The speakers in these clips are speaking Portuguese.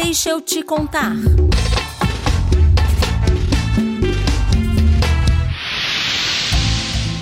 Deixa eu te contar.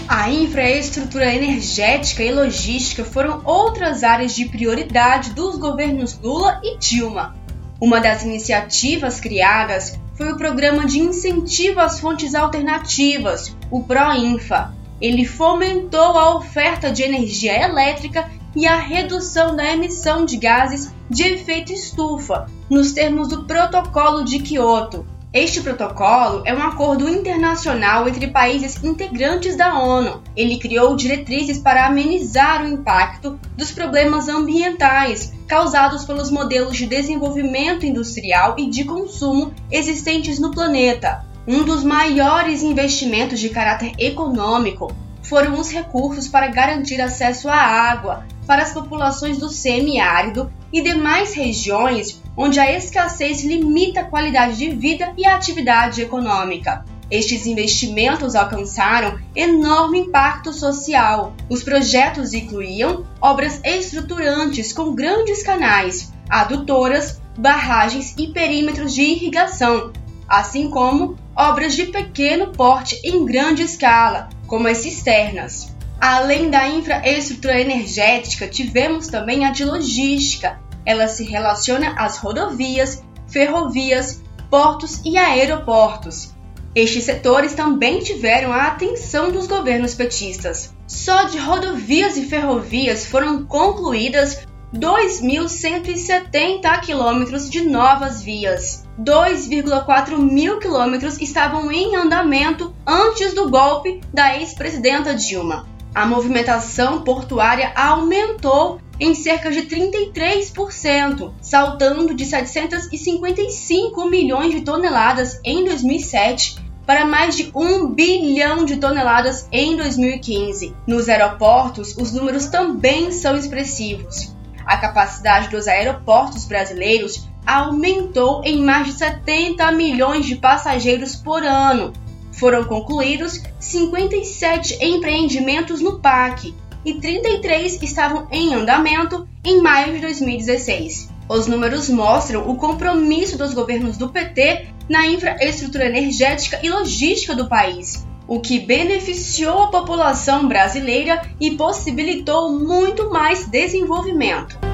A infraestrutura energética e logística foram outras áreas de prioridade dos governos Lula e Dilma. Uma das iniciativas criadas foi o Programa de Incentivo às Fontes Alternativas, o PROINFA. Ele fomentou a oferta de energia elétrica e a redução da emissão de gases de efeito estufa, nos termos do Protocolo de Quioto. Este protocolo é um acordo internacional entre países integrantes da ONU. Ele criou diretrizes para amenizar o impacto dos problemas ambientais causados pelos modelos de desenvolvimento industrial e de consumo existentes no planeta. Um dos maiores investimentos de caráter econômico foram os recursos para garantir acesso à água para as populações do semiárido e demais regiões onde a escassez limita a qualidade de vida e a atividade econômica. Estes investimentos alcançaram enorme impacto social. Os projetos incluíam obras estruturantes com grandes canais, adutoras, barragens e perímetros de irrigação, assim como obras de pequeno porte em grande escala, como as cisternas. Além da infraestrutura energética, tivemos também a de logística. Ela se relaciona às rodovias, ferrovias, portos e aeroportos. Estes setores também tiveram a atenção dos governos petistas. Só de rodovias e ferrovias foram concluídas 2.170 quilômetros de novas vias. 2,4 mil quilômetros estavam em andamento antes do golpe da ex-presidenta Dilma. A movimentação portuária aumentou em cerca de 33%, saltando de 755 milhões de toneladas em 2007 para mais de 1 bilhão de toneladas em 2015. Nos aeroportos, os números também são expressivos. A capacidade dos aeroportos brasileiros aumentou em mais de 70 milhões de passageiros por ano. Foram concluídos 57 empreendimentos no PAC e 33 estavam em andamento em maio de 2016. Os números mostram o compromisso dos governos do PT na infraestrutura energética e logística do país, o que beneficiou a população brasileira e possibilitou muito mais desenvolvimento.